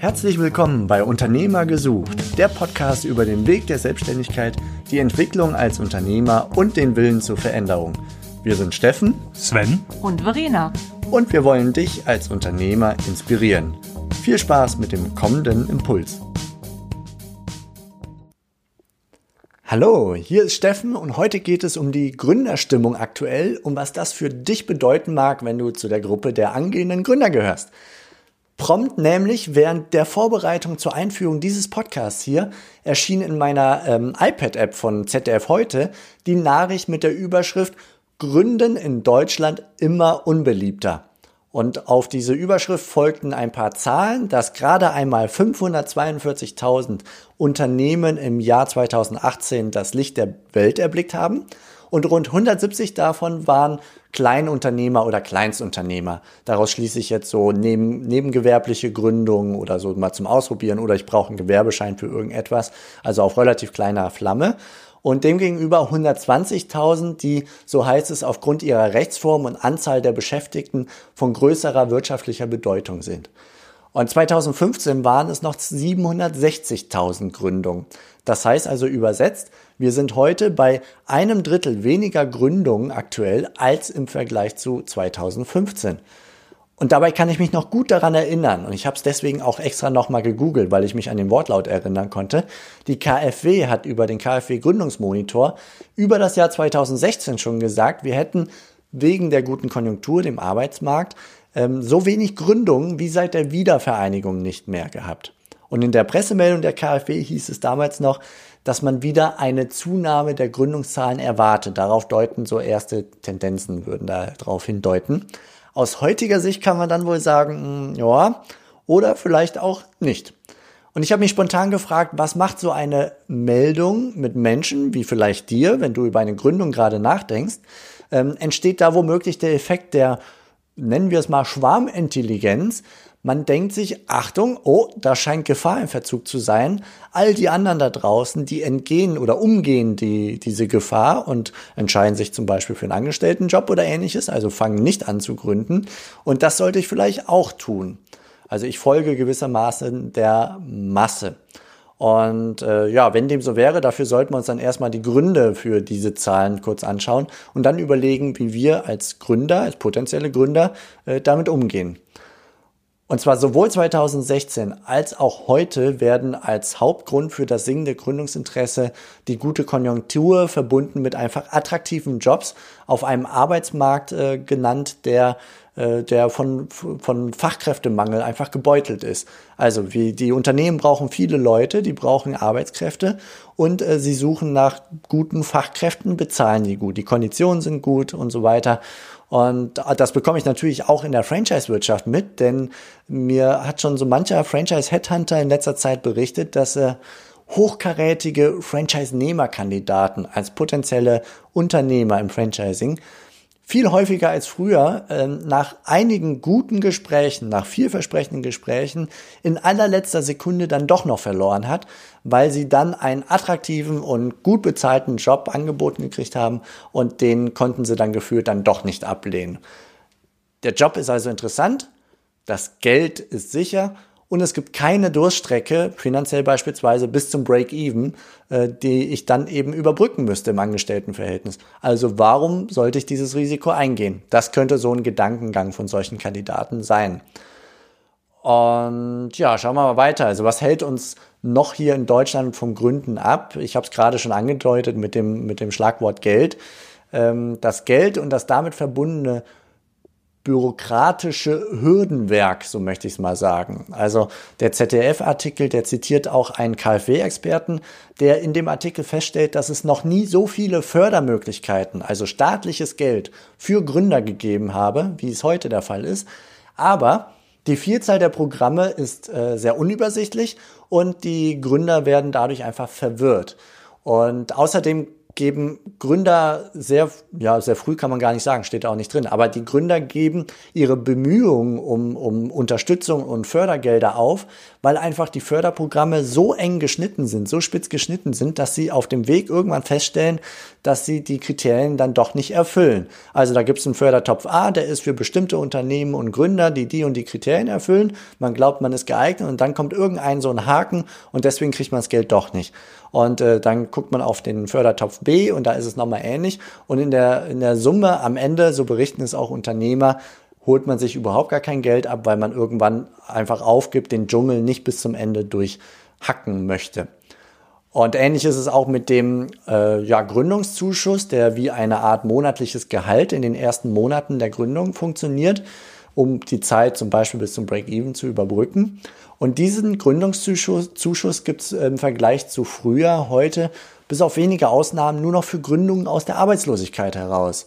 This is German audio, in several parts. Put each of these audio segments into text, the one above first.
Herzlich willkommen bei Unternehmer gesucht, der Podcast über den Weg der Selbstständigkeit, die Entwicklung als Unternehmer und den Willen zur Veränderung. Wir sind Steffen, Sven und Verena. Und wir wollen dich als Unternehmer inspirieren. Viel Spaß mit dem kommenden Impuls. Hallo, hier ist Steffen und heute geht es um die Gründerstimmung aktuell, um was das für dich bedeuten mag, wenn du zu der Gruppe der angehenden Gründer gehörst. Prompt nämlich während der Vorbereitung zur Einführung dieses Podcasts hier erschien in meiner ähm, iPad-App von ZDF heute die Nachricht mit der Überschrift Gründen in Deutschland immer unbeliebter. Und auf diese Überschrift folgten ein paar Zahlen, dass gerade einmal 542.000 Unternehmen im Jahr 2018 das Licht der Welt erblickt haben und rund 170 davon waren Kleinunternehmer oder Kleinstunternehmer. Daraus schließe ich jetzt so neben, nebengewerbliche Gründungen oder so mal zum Ausprobieren oder ich brauche einen Gewerbeschein für irgendetwas, also auf relativ kleiner Flamme und demgegenüber 120.000, die, so heißt es, aufgrund ihrer Rechtsform und Anzahl der Beschäftigten von größerer wirtschaftlicher Bedeutung sind. Und 2015 waren es noch 760.000 Gründungen. Das heißt also übersetzt, wir sind heute bei einem Drittel weniger Gründungen aktuell als im Vergleich zu 2015. Und dabei kann ich mich noch gut daran erinnern, und ich habe es deswegen auch extra nochmal gegoogelt, weil ich mich an den Wortlaut erinnern konnte. Die KfW hat über den KfW Gründungsmonitor über das Jahr 2016 schon gesagt, wir hätten wegen der guten Konjunktur, dem Arbeitsmarkt, ähm, so wenig Gründungen wie seit der Wiedervereinigung nicht mehr gehabt. Und in der Pressemeldung der KfW hieß es damals noch, dass man wieder eine Zunahme der Gründungszahlen erwartet. Darauf deuten so erste Tendenzen, würden da darauf hindeuten. Aus heutiger Sicht kann man dann wohl sagen, hm, ja, oder vielleicht auch nicht. Und ich habe mich spontan gefragt, was macht so eine Meldung mit Menschen, wie vielleicht dir, wenn du über eine Gründung gerade nachdenkst, ähm, entsteht da womöglich der Effekt der, nennen wir es mal, Schwarmintelligenz, man denkt sich, Achtung, oh, da scheint Gefahr im Verzug zu sein. All die anderen da draußen, die entgehen oder umgehen die, diese Gefahr und entscheiden sich zum Beispiel für einen Angestelltenjob oder ähnliches, also fangen nicht an zu gründen. Und das sollte ich vielleicht auch tun. Also ich folge gewissermaßen der Masse. Und äh, ja, wenn dem so wäre, dafür sollten wir uns dann erstmal die Gründe für diese Zahlen kurz anschauen und dann überlegen, wie wir als Gründer, als potenzielle Gründer äh, damit umgehen. Und zwar sowohl 2016 als auch heute werden als Hauptgrund für das sinkende Gründungsinteresse die gute Konjunktur verbunden mit einfach attraktiven Jobs auf einem Arbeitsmarkt äh, genannt, der äh, der von, von Fachkräftemangel einfach gebeutelt ist. Also wie die Unternehmen brauchen viele Leute, die brauchen Arbeitskräfte und äh, sie suchen nach guten Fachkräften, bezahlen die gut, die Konditionen sind gut und so weiter. Und das bekomme ich natürlich auch in der Franchise-Wirtschaft mit, denn mir hat schon so mancher Franchise-Headhunter in letzter Zeit berichtet, dass er hochkarätige Franchise-Nehmerkandidaten als potenzielle Unternehmer im Franchising viel häufiger als früher ähm, nach einigen guten Gesprächen, nach vielversprechenden Gesprächen in allerletzter Sekunde dann doch noch verloren hat, weil sie dann einen attraktiven und gut bezahlten Job angeboten gekriegt haben und den konnten sie dann gefühlt dann doch nicht ablehnen. Der Job ist also interessant, das Geld ist sicher und es gibt keine Durststrecke, finanziell beispielsweise bis zum Break-Even, äh, die ich dann eben überbrücken müsste im Angestelltenverhältnis. Also warum sollte ich dieses Risiko eingehen? Das könnte so ein Gedankengang von solchen Kandidaten sein. Und ja, schauen wir mal weiter. Also was hält uns noch hier in Deutschland vom Gründen ab? Ich habe es gerade schon angedeutet mit dem, mit dem Schlagwort Geld. Ähm, das Geld und das damit verbundene bürokratische Hürdenwerk, so möchte ich es mal sagen. Also der ZDF-Artikel, der zitiert auch einen KfW-Experten, der in dem Artikel feststellt, dass es noch nie so viele Fördermöglichkeiten, also staatliches Geld für Gründer gegeben habe, wie es heute der Fall ist. Aber die Vielzahl der Programme ist äh, sehr unübersichtlich und die Gründer werden dadurch einfach verwirrt. Und außerdem geben. Gründer sehr, ja, sehr früh kann man gar nicht sagen, steht auch nicht drin, aber die Gründer geben ihre Bemühungen um, um Unterstützung und Fördergelder auf, weil einfach die Förderprogramme so eng geschnitten sind, so spitz geschnitten sind, dass sie auf dem Weg irgendwann feststellen, dass sie die Kriterien dann doch nicht erfüllen. Also da gibt es einen Fördertopf A, der ist für bestimmte Unternehmen und Gründer, die die und die Kriterien erfüllen. Man glaubt, man ist geeignet und dann kommt irgendein so ein Haken und deswegen kriegt man das Geld doch nicht. Und äh, dann guckt man auf den Fördertopf B und da ist es nochmal ähnlich. Und in der, in der Summe am Ende, so berichten es auch Unternehmer, holt man sich überhaupt gar kein Geld ab, weil man irgendwann einfach aufgibt, den Dschungel nicht bis zum Ende durchhacken möchte. Und ähnlich ist es auch mit dem äh, ja, Gründungszuschuss, der wie eine Art monatliches Gehalt in den ersten Monaten der Gründung funktioniert, um die Zeit zum Beispiel bis zum Break-Even zu überbrücken. Und diesen Gründungszuschuss Zuschuss gibt es im Vergleich zu früher heute bis auf wenige Ausnahmen nur noch für Gründungen aus der Arbeitslosigkeit heraus.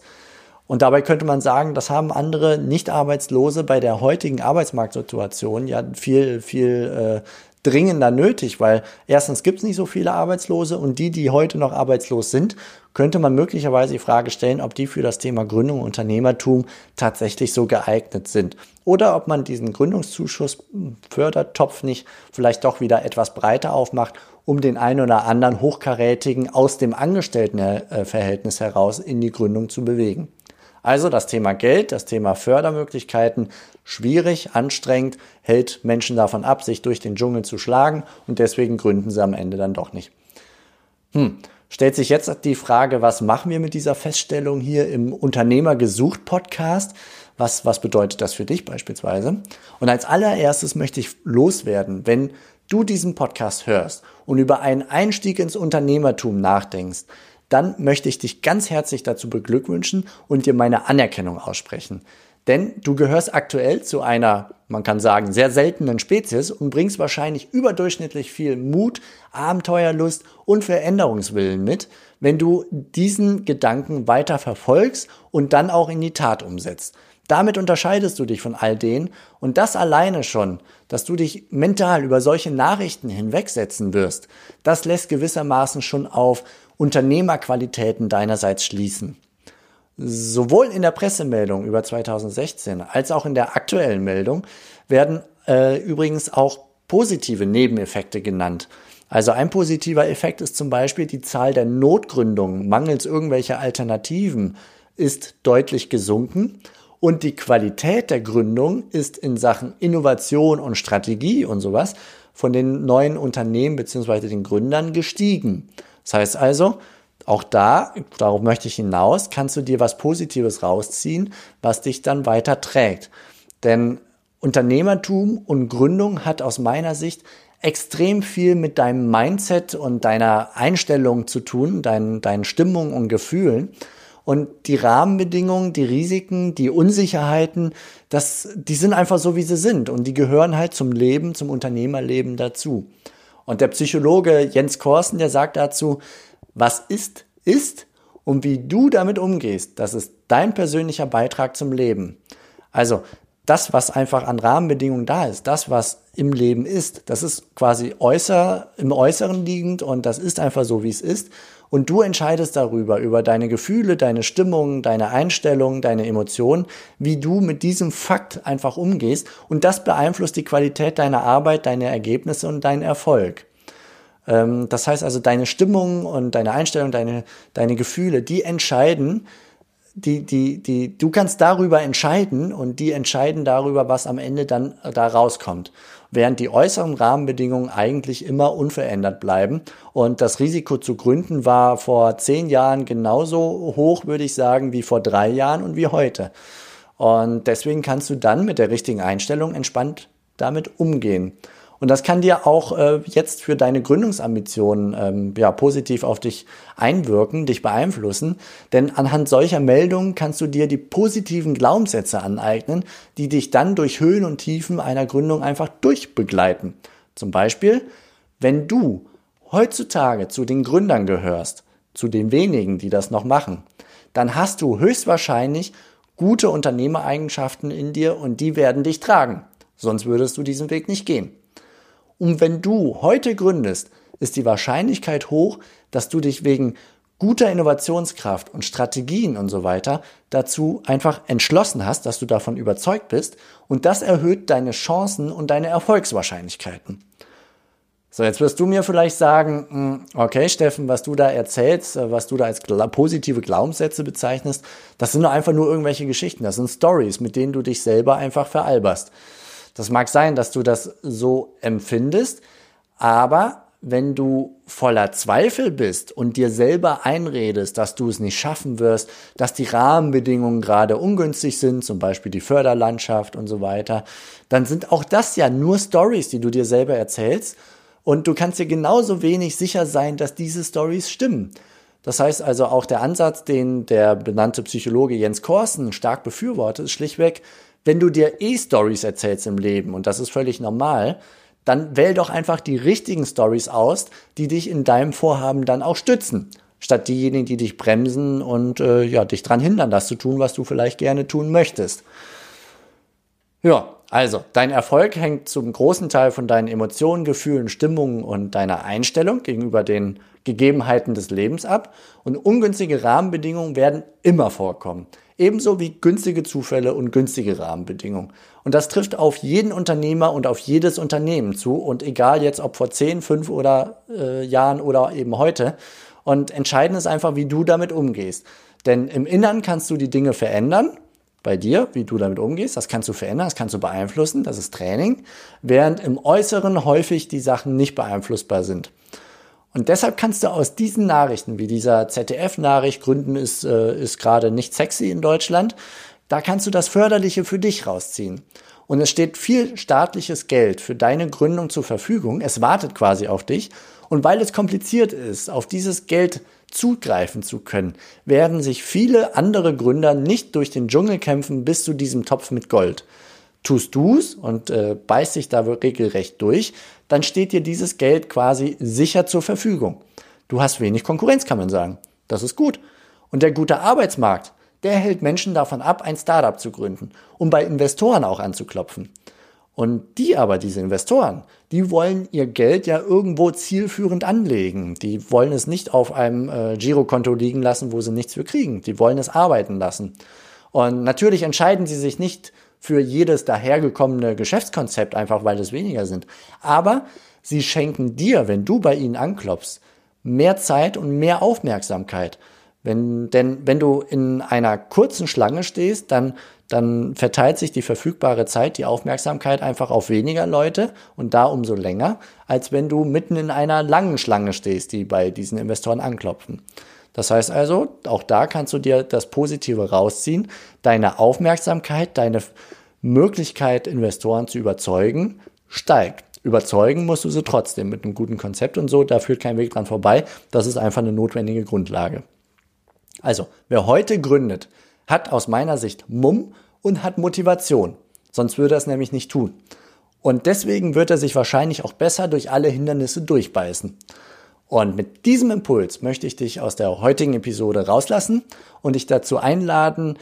Und dabei könnte man sagen, das haben andere Nicht-Arbeitslose bei der heutigen Arbeitsmarktsituation ja viel, viel äh, dringender nötig, weil erstens gibt es nicht so viele Arbeitslose und die, die heute noch arbeitslos sind, könnte man möglicherweise die Frage stellen, ob die für das Thema Gründung und Unternehmertum tatsächlich so geeignet sind. Oder ob man diesen Gründungszuschuss hm, Fördertopf nicht vielleicht doch wieder etwas breiter aufmacht, um den einen oder anderen Hochkarätigen aus dem Angestelltenverhältnis heraus in die Gründung zu bewegen. Also das Thema Geld, das Thema Fördermöglichkeiten, schwierig, anstrengend, hält Menschen davon ab, sich durch den Dschungel zu schlagen und deswegen gründen sie am Ende dann doch nicht. Hm. Stellt sich jetzt die Frage, was machen wir mit dieser Feststellung hier im Unternehmer gesucht Podcast? Was, was bedeutet das für dich beispielsweise? Und als allererstes möchte ich loswerden, wenn du diesen Podcast hörst und über einen Einstieg ins Unternehmertum nachdenkst, dann möchte ich dich ganz herzlich dazu beglückwünschen und dir meine Anerkennung aussprechen. Denn du gehörst aktuell zu einer, man kann sagen, sehr seltenen Spezies und bringst wahrscheinlich überdurchschnittlich viel Mut, Abenteuerlust und Veränderungswillen mit, wenn du diesen Gedanken weiter verfolgst und dann auch in die Tat umsetzt. Damit unterscheidest du dich von all denen und das alleine schon, dass du dich mental über solche Nachrichten hinwegsetzen wirst, das lässt gewissermaßen schon auf Unternehmerqualitäten deinerseits schließen. Sowohl in der Pressemeldung über 2016 als auch in der aktuellen Meldung werden äh, übrigens auch positive Nebeneffekte genannt. Also ein positiver Effekt ist zum Beispiel die Zahl der Notgründungen mangels irgendwelcher Alternativen ist deutlich gesunken und die Qualität der Gründung ist in Sachen Innovation und Strategie und sowas von den neuen Unternehmen beziehungsweise den Gründern gestiegen. Das heißt also, auch da, darauf möchte ich hinaus, kannst du dir was Positives rausziehen, was dich dann weiter trägt. Denn Unternehmertum und Gründung hat aus meiner Sicht extrem viel mit deinem Mindset und deiner Einstellung zu tun, deinen, deinen Stimmungen und Gefühlen. Und die Rahmenbedingungen, die Risiken, die Unsicherheiten, das, die sind einfach so, wie sie sind. Und die gehören halt zum Leben, zum Unternehmerleben dazu. Und der Psychologe Jens Korsen, der sagt dazu, was ist, ist und wie du damit umgehst, das ist dein persönlicher Beitrag zum Leben. Also das, was einfach an Rahmenbedingungen da ist, das, was im Leben ist, das ist quasi äußer, im Äußeren liegend und das ist einfach so, wie es ist. Und du entscheidest darüber, über deine Gefühle, deine Stimmung, deine Einstellung, deine Emotionen, wie du mit diesem Fakt einfach umgehst. Und das beeinflusst die Qualität deiner Arbeit, deine Ergebnisse und deinen Erfolg. Ähm, das heißt also, deine Stimmung und deine Einstellung, deine, deine Gefühle, die entscheiden, die, die, die, du kannst darüber entscheiden und die entscheiden darüber, was am Ende dann da rauskommt während die äußeren Rahmenbedingungen eigentlich immer unverändert bleiben. Und das Risiko zu gründen war vor zehn Jahren genauso hoch, würde ich sagen, wie vor drei Jahren und wie heute. Und deswegen kannst du dann mit der richtigen Einstellung entspannt damit umgehen. Und das kann dir auch äh, jetzt für deine Gründungsambitionen ähm, ja, positiv auf dich einwirken, dich beeinflussen. Denn anhand solcher Meldungen kannst du dir die positiven Glaubenssätze aneignen, die dich dann durch Höhen und Tiefen einer Gründung einfach durchbegleiten. Zum Beispiel, wenn du heutzutage zu den Gründern gehörst, zu den wenigen, die das noch machen, dann hast du höchstwahrscheinlich gute Unternehmereigenschaften in dir und die werden dich tragen. Sonst würdest du diesen Weg nicht gehen. Und wenn du heute gründest, ist die Wahrscheinlichkeit hoch, dass du dich wegen guter Innovationskraft und Strategien und so weiter dazu einfach entschlossen hast, dass du davon überzeugt bist und das erhöht deine Chancen und deine Erfolgswahrscheinlichkeiten. So, jetzt wirst du mir vielleicht sagen, hm, okay, Steffen, was du da erzählst, äh, was du da als positive Glaubenssätze bezeichnest, das sind einfach nur irgendwelche Geschichten, das sind Stories, mit denen du dich selber einfach veralberst. Das mag sein, dass du das so empfindest, aber wenn du voller Zweifel bist und dir selber einredest, dass du es nicht schaffen wirst, dass die Rahmenbedingungen gerade ungünstig sind, zum Beispiel die Förderlandschaft und so weiter, dann sind auch das ja nur Stories, die du dir selber erzählst und du kannst dir genauso wenig sicher sein, dass diese Stories stimmen. Das heißt also auch der Ansatz, den der benannte Psychologe Jens Korsen stark befürwortet, ist schlichtweg, wenn du dir eh Stories erzählst im Leben und das ist völlig normal, dann wähl doch einfach die richtigen Stories aus, die dich in deinem Vorhaben dann auch stützen, statt diejenigen, die dich bremsen und äh, ja dich dran hindern, das zu tun, was du vielleicht gerne tun möchtest. Ja, also, dein Erfolg hängt zum großen Teil von deinen Emotionen, Gefühlen, Stimmungen und deiner Einstellung gegenüber den Gegebenheiten des Lebens ab. Und ungünstige Rahmenbedingungen werden immer vorkommen. Ebenso wie günstige Zufälle und günstige Rahmenbedingungen. Und das trifft auf jeden Unternehmer und auf jedes Unternehmen zu. Und egal jetzt, ob vor 10, 5 oder äh, Jahren oder eben heute. Und entscheidend ist einfach, wie du damit umgehst. Denn im Innern kannst du die Dinge verändern bei dir, wie du damit umgehst. Das kannst du verändern, das kannst du beeinflussen, das ist Training, während im Äußeren häufig die Sachen nicht beeinflussbar sind. Und deshalb kannst du aus diesen Nachrichten, wie dieser ZDF-Nachricht, Gründen ist, äh, ist gerade nicht sexy in Deutschland, da kannst du das Förderliche für dich rausziehen. Und es steht viel staatliches Geld für deine Gründung zur Verfügung. Es wartet quasi auf dich. Und weil es kompliziert ist, auf dieses Geld zugreifen zu können, werden sich viele andere Gründer nicht durch den Dschungel kämpfen bis zu diesem Topf mit Gold. Tust du's und äh, beißt dich da regelrecht durch, dann steht dir dieses Geld quasi sicher zur Verfügung. Du hast wenig Konkurrenz, kann man sagen. Das ist gut. Und der gute Arbeitsmarkt, der hält Menschen davon ab, ein Startup zu gründen, um bei Investoren auch anzuklopfen. Und die aber, diese Investoren, die wollen ihr Geld ja irgendwo zielführend anlegen. Die wollen es nicht auf einem äh, Girokonto liegen lassen, wo sie nichts für kriegen. Die wollen es arbeiten lassen. Und natürlich entscheiden sie sich nicht für jedes dahergekommene Geschäftskonzept, einfach weil es weniger sind. Aber sie schenken dir, wenn du bei ihnen anklopfst, mehr Zeit und mehr Aufmerksamkeit. Wenn, denn wenn du in einer kurzen Schlange stehst, dann dann verteilt sich die verfügbare Zeit, die Aufmerksamkeit einfach auf weniger Leute und da umso länger, als wenn du mitten in einer langen Schlange stehst, die bei diesen Investoren anklopfen. Das heißt also, auch da kannst du dir das Positive rausziehen. Deine Aufmerksamkeit, deine Möglichkeit, Investoren zu überzeugen, steigt. Überzeugen musst du sie trotzdem mit einem guten Konzept und so, da führt kein Weg dran vorbei. Das ist einfach eine notwendige Grundlage. Also, wer heute gründet, hat aus meiner Sicht Mumm und hat Motivation. Sonst würde er es nämlich nicht tun. Und deswegen wird er sich wahrscheinlich auch besser durch alle Hindernisse durchbeißen. Und mit diesem Impuls möchte ich dich aus der heutigen Episode rauslassen und dich dazu einladen,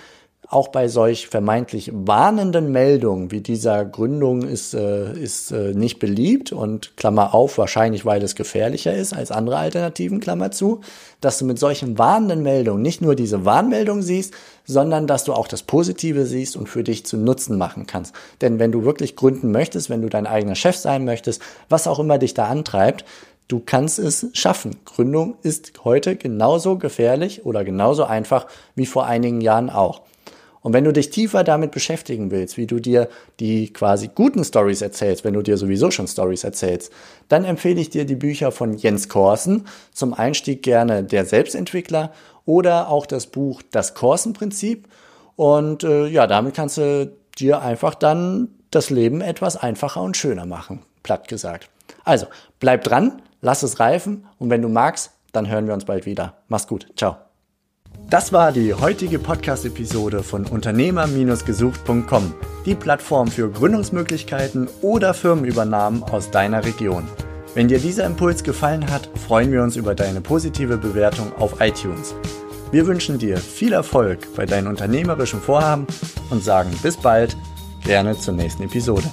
auch bei solch vermeintlich warnenden Meldungen wie dieser Gründung ist, äh, ist äh, nicht beliebt und Klammer auf, wahrscheinlich weil es gefährlicher ist als andere Alternativen, Klammer zu, dass du mit solchen warnenden Meldungen nicht nur diese Warnmeldung siehst, sondern dass du auch das Positive siehst und für dich zu Nutzen machen kannst. Denn wenn du wirklich gründen möchtest, wenn du dein eigener Chef sein möchtest, was auch immer dich da antreibt, du kannst es schaffen. Gründung ist heute genauso gefährlich oder genauso einfach wie vor einigen Jahren auch. Und wenn du dich tiefer damit beschäftigen willst, wie du dir die quasi guten Stories erzählst, wenn du dir sowieso schon Stories erzählst, dann empfehle ich dir die Bücher von Jens Korsen, zum Einstieg gerne Der Selbstentwickler oder auch das Buch Das Korsen-Prinzip. Und äh, ja, damit kannst du dir einfach dann das Leben etwas einfacher und schöner machen, platt gesagt. Also, bleib dran, lass es reifen und wenn du magst, dann hören wir uns bald wieder. Mach's gut. Ciao. Das war die heutige Podcast-Episode von Unternehmer-gesucht.com, die Plattform für Gründungsmöglichkeiten oder Firmenübernahmen aus deiner Region. Wenn dir dieser Impuls gefallen hat, freuen wir uns über deine positive Bewertung auf iTunes. Wir wünschen dir viel Erfolg bei deinen unternehmerischen Vorhaben und sagen bis bald, gerne zur nächsten Episode.